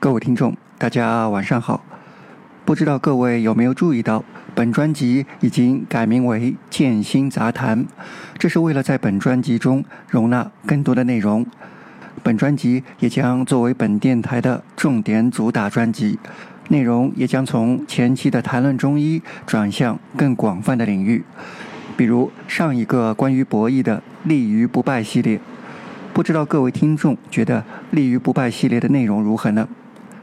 各位听众，大家晚上好。不知道各位有没有注意到，本专辑已经改名为《剑心杂谈》，这是为了在本专辑中容纳更多的内容。本专辑也将作为本电台的重点主打专辑，内容也将从前期的谈论中医转向更广泛的领域，比如上一个关于博弈的“立于不败”系列。不知道各位听众觉得“立于不败”系列的内容如何呢？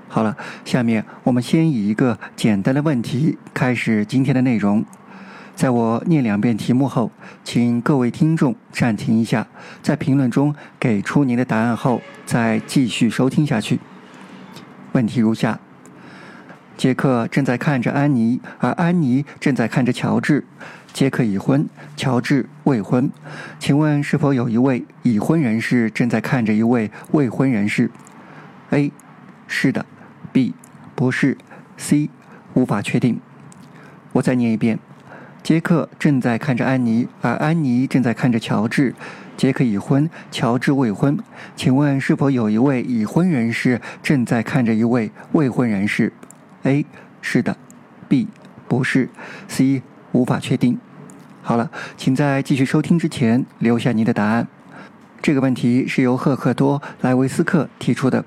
好了，下面我们先以一个简单的问题开始今天的内容。在我念两遍题目后，请各位听众暂停一下，在评论中给出您的答案后，再继续收听下去。问题如下：杰克正在看着安妮，而安妮正在看着乔治。杰克已婚，乔治未婚。请问是否有一位已婚人士正在看着一位未婚人士？A. 是的。B. 不是。C. 无法确定。我再念一遍。杰克正在看着安妮，而安妮正在看着乔治。杰克已婚，乔治未婚。请问是否有一位已婚人士正在看着一位未婚人士？A. 是的。B. 不是。C. 无法确定。好了，请在继续收听之前留下您的答案。这个问题是由赫克多·莱维斯克提出的。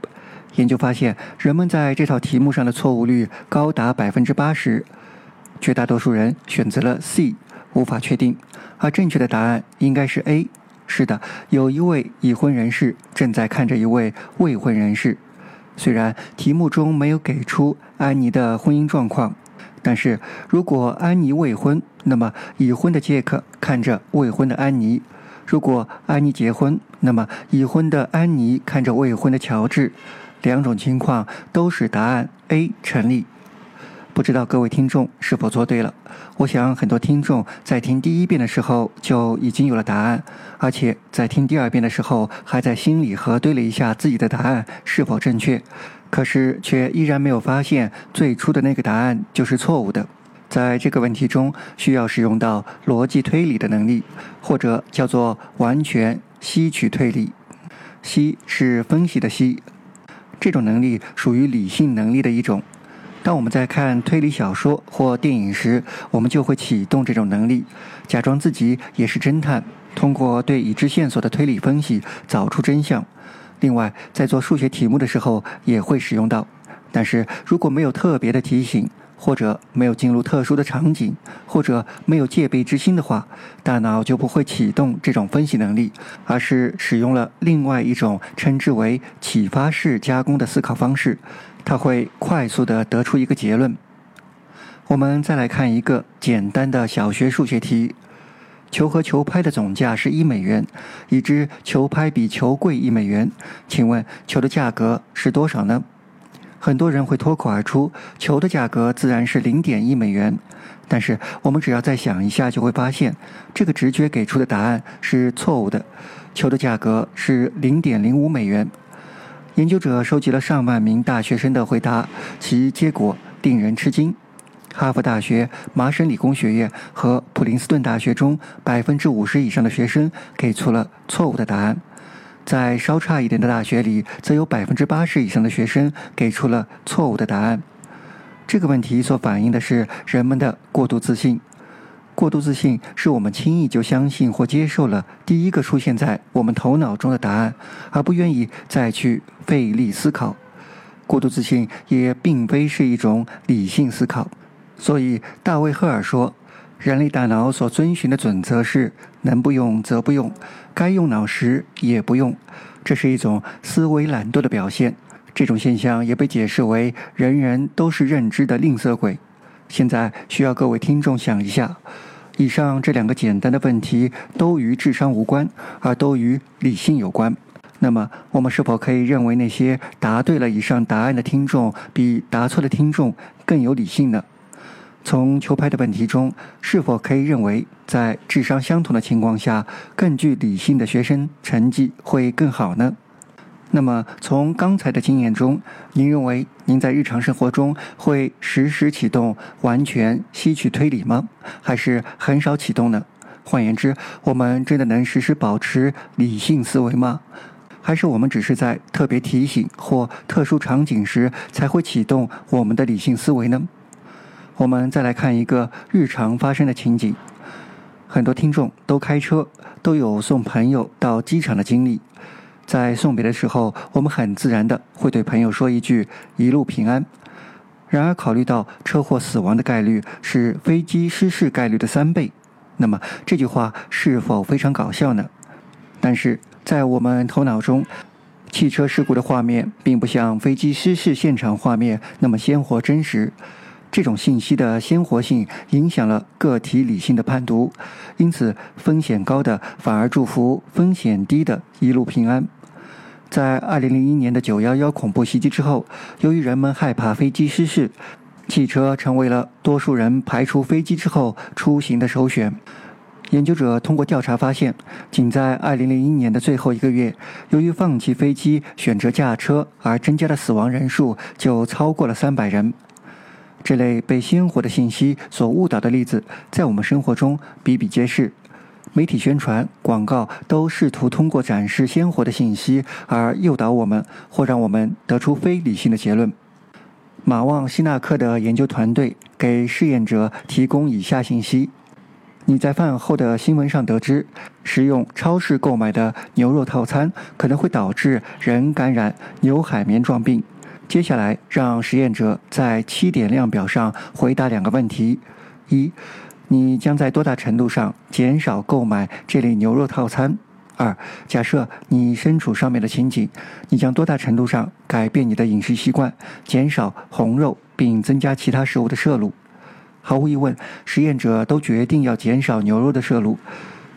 研究发现，人们在这套题目上的错误率高达百分之八十。绝大多数人选择了 C，无法确定，而正确的答案应该是 A。是的，有一位已婚人士正在看着一位未婚人士。虽然题目中没有给出安妮的婚姻状况，但是如果安妮未婚，那么已婚的杰克看着未婚的安妮；如果安妮结婚，那么已婚的安妮看着未婚的乔治。两种情况都是答案 A 成立。不知道各位听众是否做对了？我想很多听众在听第一遍的时候就已经有了答案，而且在听第二遍的时候还在心里核对了一下自己的答案是否正确，可是却依然没有发现最初的那个答案就是错误的。在这个问题中，需要使用到逻辑推理的能力，或者叫做完全吸取推理。吸是分析的吸，这种能力属于理性能力的一种。当我们在看推理小说或电影时，我们就会启动这种能力，假装自己也是侦探，通过对已知线索的推理分析找出真相。另外，在做数学题目的时候也会使用到。但是如果没有特别的提醒，或者没有进入特殊的场景，或者没有戒备之心的话，大脑就不会启动这种分析能力，而是使用了另外一种称之为启发式加工的思考方式。它会快速的得出一个结论。我们再来看一个简单的小学数学题：球和球拍的总价是一美元，已知球拍比球贵一美元，请问球的价格是多少呢？很多人会脱口而出，球的价格自然是零点一美元。但是我们只要再想一下，就会发现这个直觉给出的答案是错误的。球的价格是零点零五美元。研究者收集了上万名大学生的回答，其结果令人吃惊。哈佛大学、麻省理工学院和普林斯顿大学中，百分之五十以上的学生给出了错误的答案。在稍差一点的大学里，则有百分之八十以上的学生给出了错误的答案。这个问题所反映的是人们的过度自信。过度自信是我们轻易就相信或接受了第一个出现在我们头脑中的答案，而不愿意再去费力思考。过度自信也并非是一种理性思考。所以，大卫·赫尔说：“人类大脑所遵循的准则是能不用则不用，该用脑时也不用。这是一种思维懒惰的表现。这种现象也被解释为人人都是认知的吝啬鬼。”现在需要各位听众想一下。以上这两个简单的问题都与智商无关，而都与理性有关。那么，我们是否可以认为那些答对了以上答案的听众比答错的听众更有理性呢？从球拍的问题中，是否可以认为在智商相同的情况下，更具理性的学生成绩会更好呢？那么，从刚才的经验中，您认为您在日常生活中会实时启动完全吸取推理吗？还是很少启动呢？换言之，我们真的能实时保持理性思维吗？还是我们只是在特别提醒或特殊场景时才会启动我们的理性思维呢？我们再来看一个日常发生的情景。很多听众都开车，都有送朋友到机场的经历。在送别的时候，我们很自然的会对朋友说一句“一路平安”。然而，考虑到车祸死亡的概率是飞机失事概率的三倍，那么这句话是否非常搞笑呢？但是在我们头脑中，汽车事故的画面并不像飞机失事现场画面那么鲜活真实。这种信息的鲜活性影响了个体理性的判读，因此风险高的反而祝福风险低的一路平安。在二零零一年的九幺幺恐怖袭击之后，由于人们害怕飞机失事，汽车成为了多数人排除飞机之后出行的首选。研究者通过调查发现，仅在二零零一年的最后一个月，由于放弃飞机选择驾车而增加的死亡人数就超过了三百人。这类被鲜活的信息所误导的例子，在我们生活中比比皆是。媒体宣传、广告都试图通过展示鲜活的信息而诱导我们，或让我们得出非理性的结论。马旺希纳克的研究团队给试验者提供以下信息：你在饭后的新闻上得知，食用超市购买的牛肉套餐可能会导致人感染牛海绵状病。接下来，让实验者在七点量表上回答两个问题：一。你将在多大程度上减少购买这类牛肉套餐？二，假设你身处上面的情景，你将多大程度上改变你的饮食习惯，减少红肉，并增加其他食物的摄入？毫无疑问，实验者都决定要减少牛肉的摄入。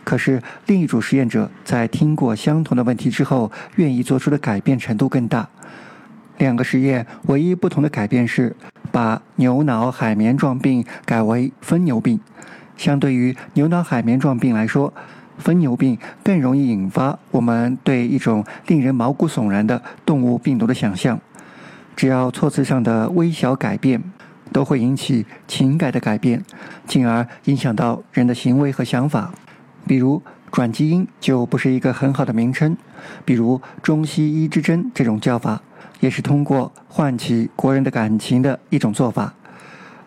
可是，另一组实验者在听过相同的问题之后，愿意做出的改变程度更大。两个实验唯一不同的改变是，把牛脑海绵状病改为疯牛病。相对于牛脑海绵状病来说，疯牛病更容易引发我们对一种令人毛骨悚然的动物病毒的想象。只要措辞上的微小改变，都会引起情感的改变，进而影响到人的行为和想法。比如转基因就不是一个很好的名称，比如中西医之争这种叫法，也是通过唤起国人的感情的一种做法。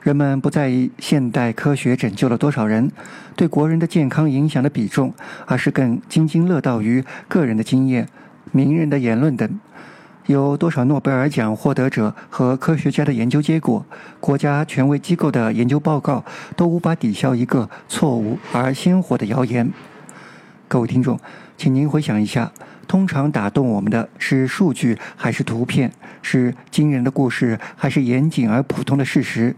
人们不在意现代科学拯救了多少人，对国人的健康影响的比重，而是更津津乐道于个人的经验、名人的言论等。有多少诺贝尔奖获得者和科学家的研究结果，国家权威机构的研究报告，都无法抵消一个错误而鲜活的谣言。各位听众，请您回想一下：通常打动我们的是数据还是图片？是惊人的故事还是严谨而普通的事实？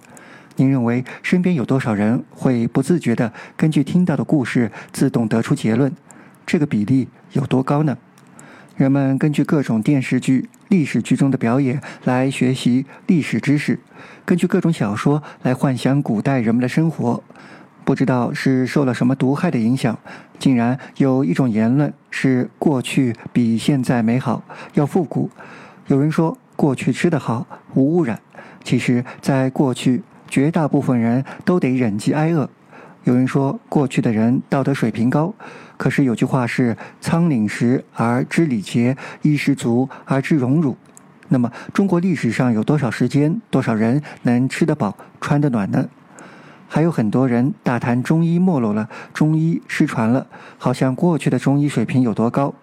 您认为身边有多少人会不自觉地根据听到的故事自动得出结论？这个比例有多高呢？人们根据各种电视剧、历史剧中的表演来学习历史知识，根据各种小说来幻想古代人们的生活。不知道是受了什么毒害的影响，竟然有一种言论是过去比现在美好，要复古。有人说过去吃得好，无污染。其实，在过去。绝大部分人都得忍饥挨饿。有人说过去的人道德水平高，可是有句话是“仓廪实而知礼节，衣食足而知荣辱”。那么，中国历史上有多少时间、多少人能吃得饱、穿得暖呢？还有很多人大谈中医没落了，中医失传了，好像过去的中医水平有多高。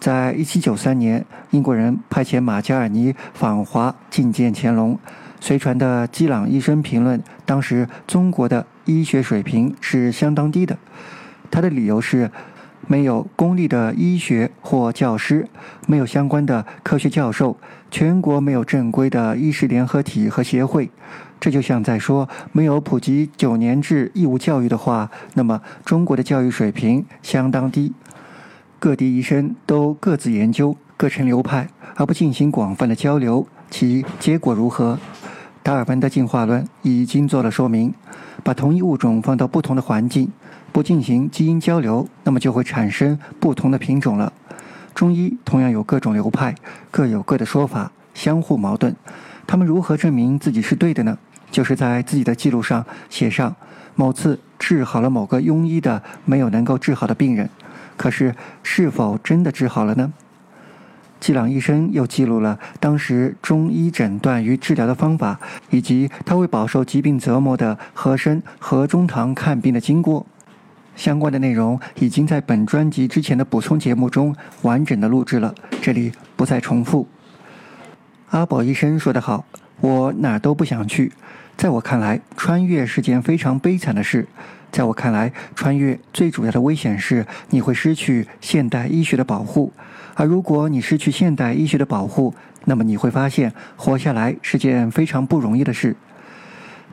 在一七九三年，英国人派遣马加尔尼访华觐见乾隆。随传的基朗医生评论，当时中国的医学水平是相当低的。他的理由是，没有公立的医学或教师，没有相关的科学教授，全国没有正规的医师联合体和协会。这就像在说，没有普及九年制义务教育的话，那么中国的教育水平相当低。各地医生都各自研究，各成流派，而不进行广泛的交流，其结果如何？达尔文的进化论已经做了说明：把同一物种放到不同的环境，不进行基因交流，那么就会产生不同的品种了。中医同样有各种流派，各有各的说法，相互矛盾。他们如何证明自己是对的呢？就是在自己的记录上写上某次治好了某个庸医的没有能够治好的病人，可是是否真的治好了呢？季朗医生又记录了当时中医诊断与治疗的方法，以及他为饱受疾病折磨的和珅何中堂看病的经过。相关的内容已经在本专辑之前的补充节目中完整的录制了，这里不再重复。阿宝医生说得好，我哪儿都不想去。在我看来，穿越是件非常悲惨的事。在我看来，穿越最主要的危险是你会失去现代医学的保护，而如果你失去现代医学的保护，那么你会发现活下来是件非常不容易的事。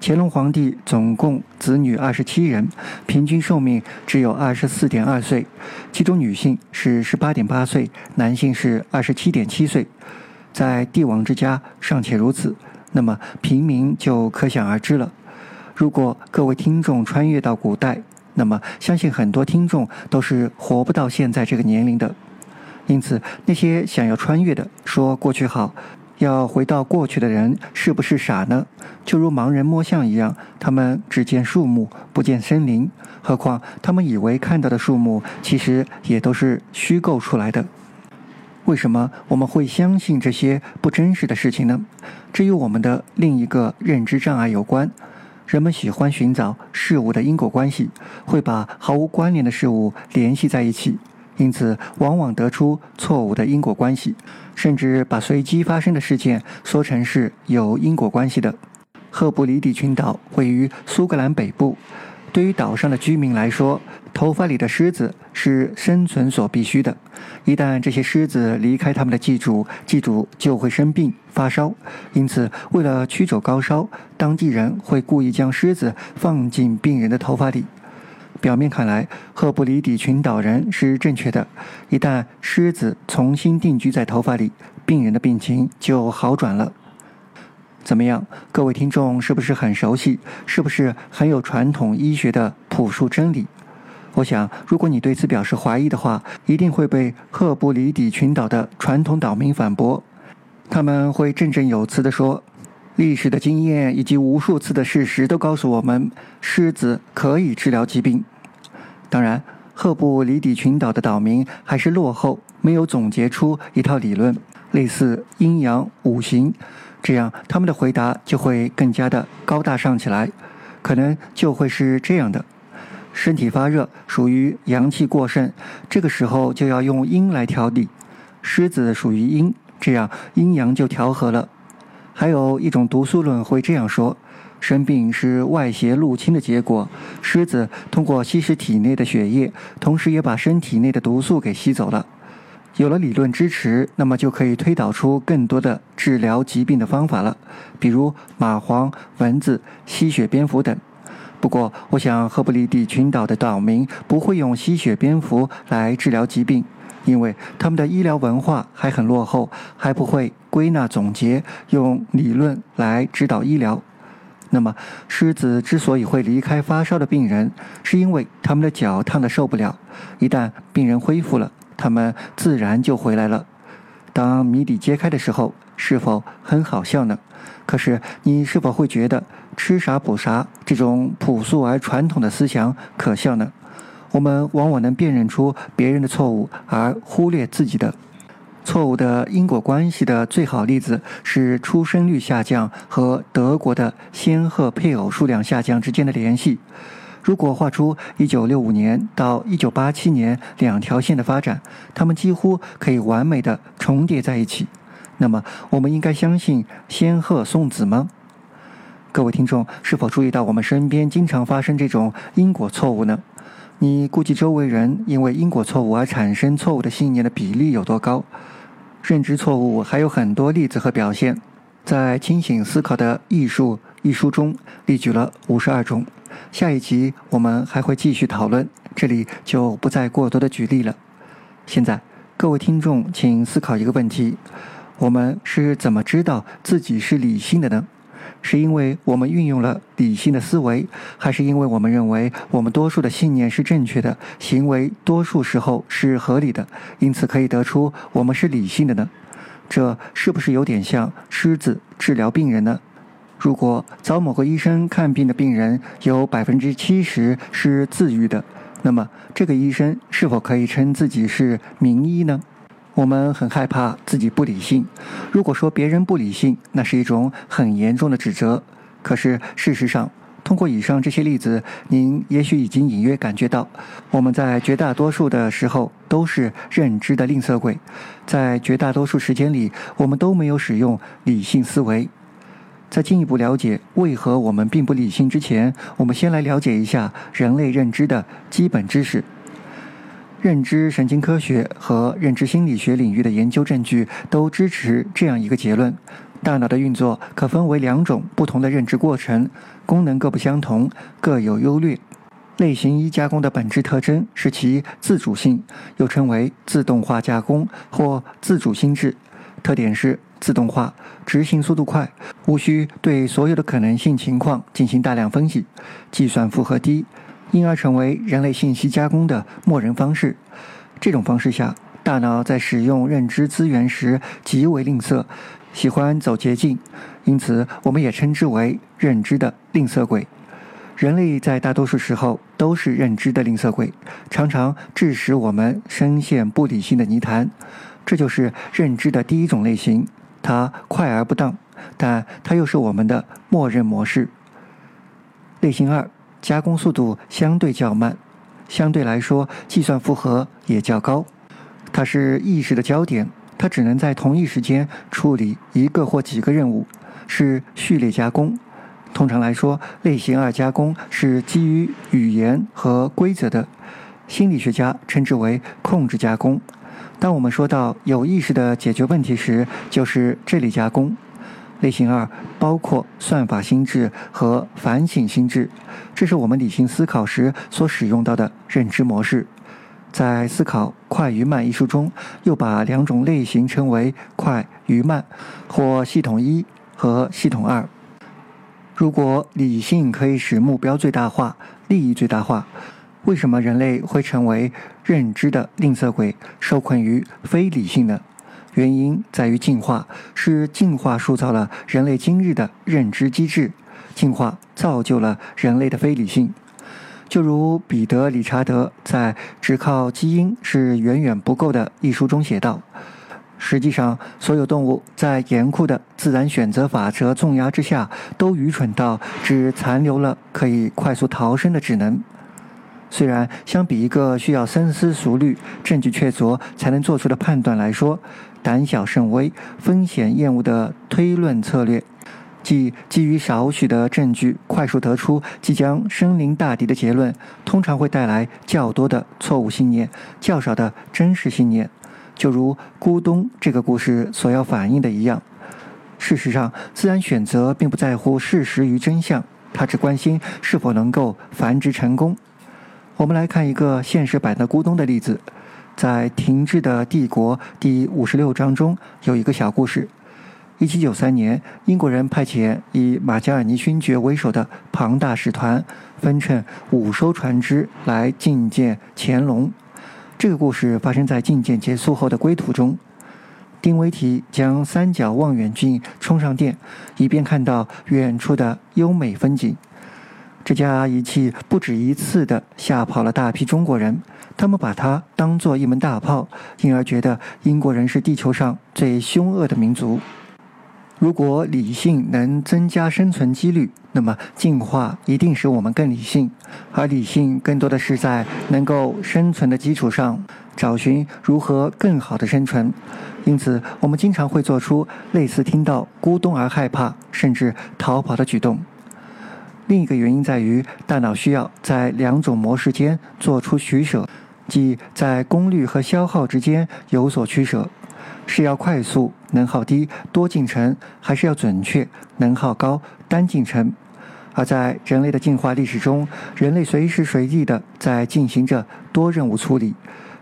乾隆皇帝总共子女二十七人，平均寿命只有二十四点二岁，其中女性是十八点八岁，男性是二十七点七岁。在帝王之家尚且如此，那么平民就可想而知了。如果各位听众穿越到古代，那么相信很多听众都是活不到现在这个年龄的。因此，那些想要穿越的说过去好，要回到过去的人，是不是傻呢？就如盲人摸象一样，他们只见树木，不见森林。何况他们以为看到的树木，其实也都是虚构出来的。为什么我们会相信这些不真实的事情呢？这与我们的另一个认知障碍有关。人们喜欢寻找事物的因果关系，会把毫无关联的事物联系在一起，因此往往得出错误的因果关系，甚至把随机发生的事件说成是有因果关系的。赫布里底群岛位于苏格兰北部。对于岛上的居民来说，头发里的虱子是生存所必须的。一旦这些虱子离开他们的寄主，寄主就会生病发烧。因此，为了驱走高烧，当地人会故意将虱子放进病人的头发里。表面看来，赫布里底群岛人是正确的。一旦虱子重新定居在头发里，病人的病情就好转了。怎么样，各位听众是不是很熟悉？是不是很有传统医学的朴素真理？我想，如果你对此表示怀疑的话，一定会被赫布里底群岛的传统岛民反驳。他们会振振有词地说：“历史的经验以及无数次的事实都告诉我们，狮子可以治疗疾病。”当然，赫布里底群岛的岛民还是落后，没有总结出一套理论，类似阴阳五行。这样，他们的回答就会更加的高大上起来，可能就会是这样的：身体发热属于阳气过盛，这个时候就要用阴来调理。狮子属于阴，这样阴阳就调和了。还有一种毒素论会这样说：生病是外邪入侵的结果，狮子通过吸食体内的血液，同时也把身体内的毒素给吸走了。有了理论支持，那么就可以推导出更多的治疗疾病的方法了，比如蚂蟥、蚊子、吸血蝙蝠等。不过，我想赫布里底群岛的岛民不会用吸血蝙蝠来治疗疾病，因为他们的医疗文化还很落后，还不会归纳总结，用理论来指导医疗。那么，狮子之所以会离开发烧的病人，是因为他们的脚烫得受不了。一旦病人恢复了，他们自然就回来了。当谜底揭开的时候，是否很好笑呢？可是你是否会觉得“吃啥补啥”这种朴素而传统的思想可笑呢？我们往往能辨认出别人的错误，而忽略自己的错误的因果关系的最好例子是出生率下降和德国的仙鹤配偶数量下降之间的联系。如果画出1965年到1987年两条线的发展，它们几乎可以完美的重叠在一起。那么，我们应该相信仙鹤送子吗？各位听众，是否注意到我们身边经常发生这种因果错误呢？你估计周围人因为因果错误而产生错误的信念的比例有多高？认知错误还有很多例子和表现，在《清醒思考的艺术》一书中列举了五十二种。下一集我们还会继续讨论，这里就不再过多的举例了。现在，各位听众，请思考一个问题：我们是怎么知道自己是理性的呢？是因为我们运用了理性的思维，还是因为我们认为我们多数的信念是正确的，行为多数时候是合理的，因此可以得出我们是理性的呢？这是不是有点像狮子治疗病人呢？如果找某个医生看病的病人有百分之七十是自愈的，那么这个医生是否可以称自己是名医呢？我们很害怕自己不理性。如果说别人不理性，那是一种很严重的指责。可是事实上，通过以上这些例子，您也许已经隐约感觉到，我们在绝大多数的时候都是认知的吝啬鬼，在绝大多数时间里，我们都没有使用理性思维。在进一步了解为何我们并不理性之前，我们先来了解一下人类认知的基本知识。认知神经科学和认知心理学领域的研究证据都支持这样一个结论：大脑的运作可分为两种不同的认知过程，功能各不相同，各有优劣。类型一加工的本质特征是其自主性，又称为自动化加工或自主心智。特点是自动化，执行速度快，无需对所有的可能性情况进行大量分析，计算负荷低。因而成为人类信息加工的默认方式。这种方式下，大脑在使用认知资源时极为吝啬，喜欢走捷径，因此我们也称之为认知的吝啬鬼。人类在大多数时候都是认知的吝啬鬼，常常致使我们深陷不理性的泥潭。这就是认知的第一种类型，它快而不当，但它又是我们的默认模式。类型二。加工速度相对较慢，相对来说计算负荷也较高。它是意识的焦点，它只能在同一时间处理一个或几个任务，是序列加工。通常来说，类型二加工是基于语言和规则的，心理学家称之为控制加工。当我们说到有意识的解决问题时，就是这类加工。类型二包括算法心智和反省心智，这是我们理性思考时所使用到的认知模式。在《思考快与慢》一书中，又把两种类型称为快与慢，或系统一和系统二。如果理性可以使目标最大化、利益最大化，为什么人类会成为认知的吝啬鬼，受困于非理性呢？原因在于进化，是进化塑造了人类今日的认知机制，进化造就了人类的非理性。就如彼得·理查德在《只靠基因是远远不够的》一书中写道：“实际上，所有动物在严酷的自然选择法则重压之下，都愚蠢到只残留了可以快速逃生的智能。虽然相比一个需要深思熟虑、证据确凿才能做出的判断来说，胆小慎微、风险厌恶的推论策略，即基于少许的证据快速得出即将身临大敌的结论，通常会带来较多的错误信念、较少的真实信念。就如咕咚这个故事所要反映的一样。事实上，自然选择并不在乎事实与真相，它只关心是否能够繁殖成功。我们来看一个现实版的咕咚的例子。在《停滞的帝国》第五十六章中，有一个小故事。一七九三年，英国人派遣以马加尔尼勋爵为首的庞大使团，分乘五艘船只来觐见乾隆。这个故事发生在觐见结束后的归途中。丁维提将三角望远镜充上电，以便看到远处的优美风景。这家仪器不止一次地吓跑了大批中国人，他们把它当作一门大炮，因而觉得英国人是地球上最凶恶的民族。如果理性能增加生存几率，那么进化一定使我们更理性，而理性更多的是在能够生存的基础上，找寻如何更好的生存。因此，我们经常会做出类似听到咕咚而害怕，甚至逃跑的举动。另一个原因在于，大脑需要在两种模式间做出取舍，即在功率和消耗之间有所取舍：是要快速、能耗低、多进程，还是要准确、能耗高、单进程？而在人类的进化历史中，人类随时随地的在进行着多任务处理，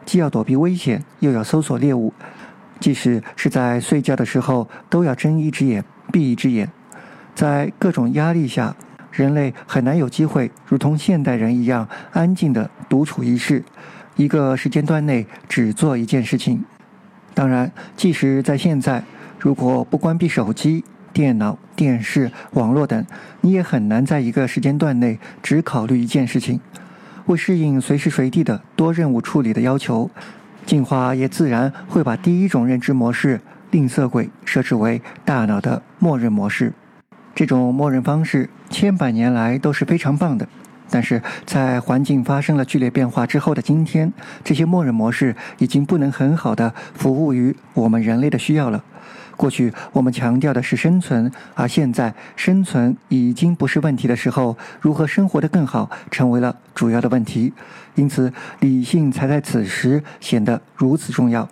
既要躲避危险，又要搜索猎物，即使是在睡觉的时候，都要睁一只眼闭一只眼，在各种压力下。人类很难有机会如同现代人一样安静地独处一室，一个时间段内只做一件事情。当然，即使在现在，如果不关闭手机、电脑、电视、网络等，你也很难在一个时间段内只考虑一件事情。为适应随时随地的多任务处理的要求，进化也自然会把第一种认知模式——吝啬鬼，设置为大脑的默认模式。这种默认方式千百年来都是非常棒的。但是在环境发生了剧烈变化之后的今天，这些默认模式已经不能很好的服务于我们人类的需要了。过去我们强调的是生存，而现在生存已经不是问题的时候，如何生活得更好成为了主要的问题。因此，理性才在此时显得如此重要。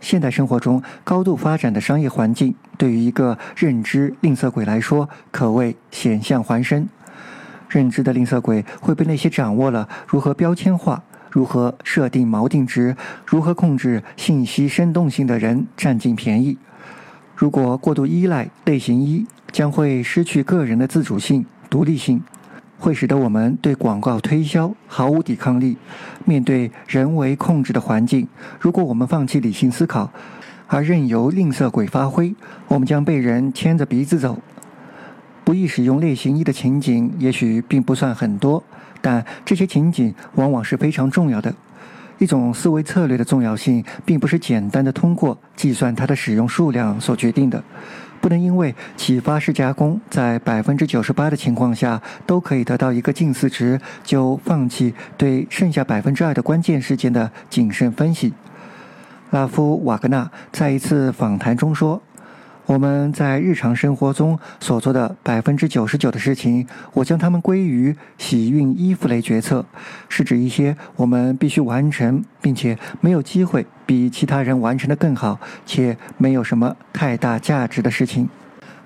现代生活中高度发展的商业环境，对于一个认知吝啬鬼来说，可谓险象环生。认知的吝啬鬼会被那些掌握了如何标签化、如何设定锚定值、如何控制信息生动性的人占尽便宜。如果过度依赖类型一，将会失去个人的自主性、独立性，会使得我们对广告推销毫无抵抗力。面对人为控制的环境，如果我们放弃理性思考，而任由吝啬鬼发挥，我们将被人牵着鼻子走。不易使用类型一的情景也许并不算很多，但这些情景往往是非常重要的。一种思维策略的重要性，并不是简单的通过计算它的使用数量所决定的。不能因为启发式加工在百分之九十八的情况下都可以得到一个近似值，就放弃对剩下百分之二的关键事件的谨慎分析。拉夫瓦格纳在一次访谈中说。我们在日常生活中所做的百分之九十九的事情，我将它们归于洗熨衣服类决策，是指一些我们必须完成，并且没有机会比其他人完成的更好，且没有什么太大价值的事情。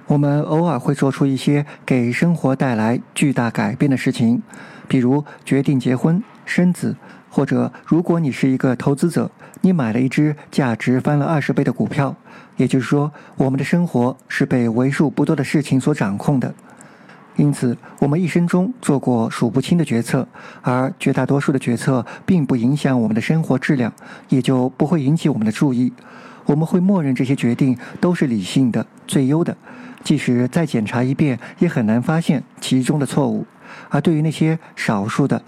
我们偶尔会做出一些给生活带来巨大改变的事情，比如决定结婚、生子，或者如果你是一个投资者，你买了一只价值翻了二十倍的股票。也就是说，我们的生活是被为数不多的事情所掌控的，因此，我们一生中做过数不清的决策，而绝大多数的决策并不影响我们的生活质量，也就不会引起我们的注意。我们会默认这些决定都是理性的、最优的，即使再检查一遍，也很难发现其中的错误。而对于那些少数的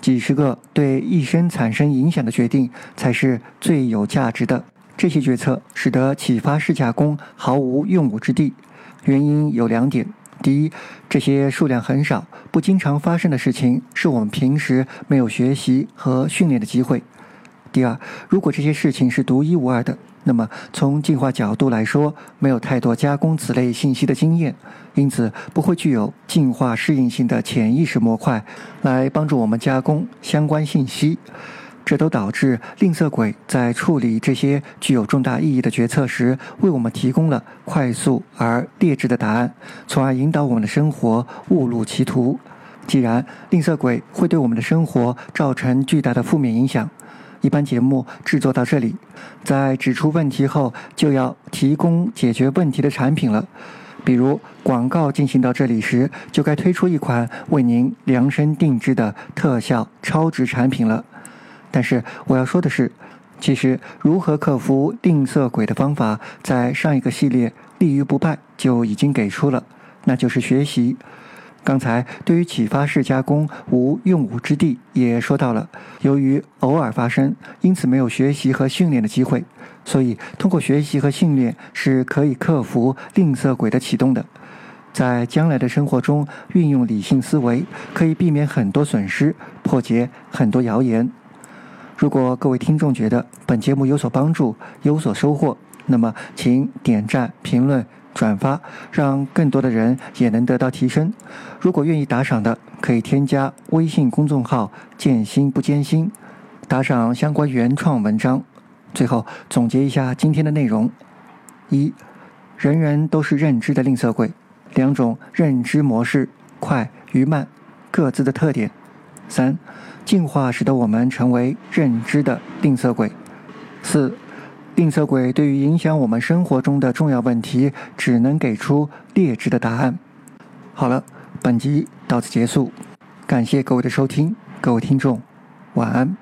几十个对一生产生影响的决定，才是最有价值的。这些决策使得启发式加工毫无用武之地，原因有两点：第一，这些数量很少、不经常发生的事情，是我们平时没有学习和训练的机会；第二，如果这些事情是独一无二的，那么从进化角度来说，没有太多加工此类信息的经验，因此不会具有进化适应性的潜意识模块来帮助我们加工相关信息。这都导致吝啬鬼在处理这些具有重大意义的决策时，为我们提供了快速而劣质的答案，从而引导我们的生活误入歧途。既然吝啬鬼会对我们的生活造成巨大的负面影响，一般节目制作到这里，在指出问题后，就要提供解决问题的产品了。比如广告进行到这里时，就该推出一款为您量身定制的特效超值产品了。但是我要说的是，其实如何克服吝啬鬼的方法，在上一个系列立于不败就已经给出了，那就是学习。刚才对于启发式加工无用武之地也说到了，由于偶尔发生，因此没有学习和训练的机会，所以通过学习和训练是可以克服吝啬鬼的启动的。在将来的生活中运用理性思维，可以避免很多损失，破解很多谣言。如果各位听众觉得本节目有所帮助、有所收获，那么请点赞、评论、转发，让更多的人也能得到提升。如果愿意打赏的，可以添加微信公众号“见心不艰辛”，打赏相关原创文章。最后总结一下今天的内容：一，人人都是认知的吝啬鬼，两种认知模式快与慢，各自的特点。三。进化使得我们成为认知的吝啬鬼。四，吝啬鬼对于影响我们生活中的重要问题，只能给出劣质的答案。好了，本集到此结束，感谢各位的收听，各位听众，晚安。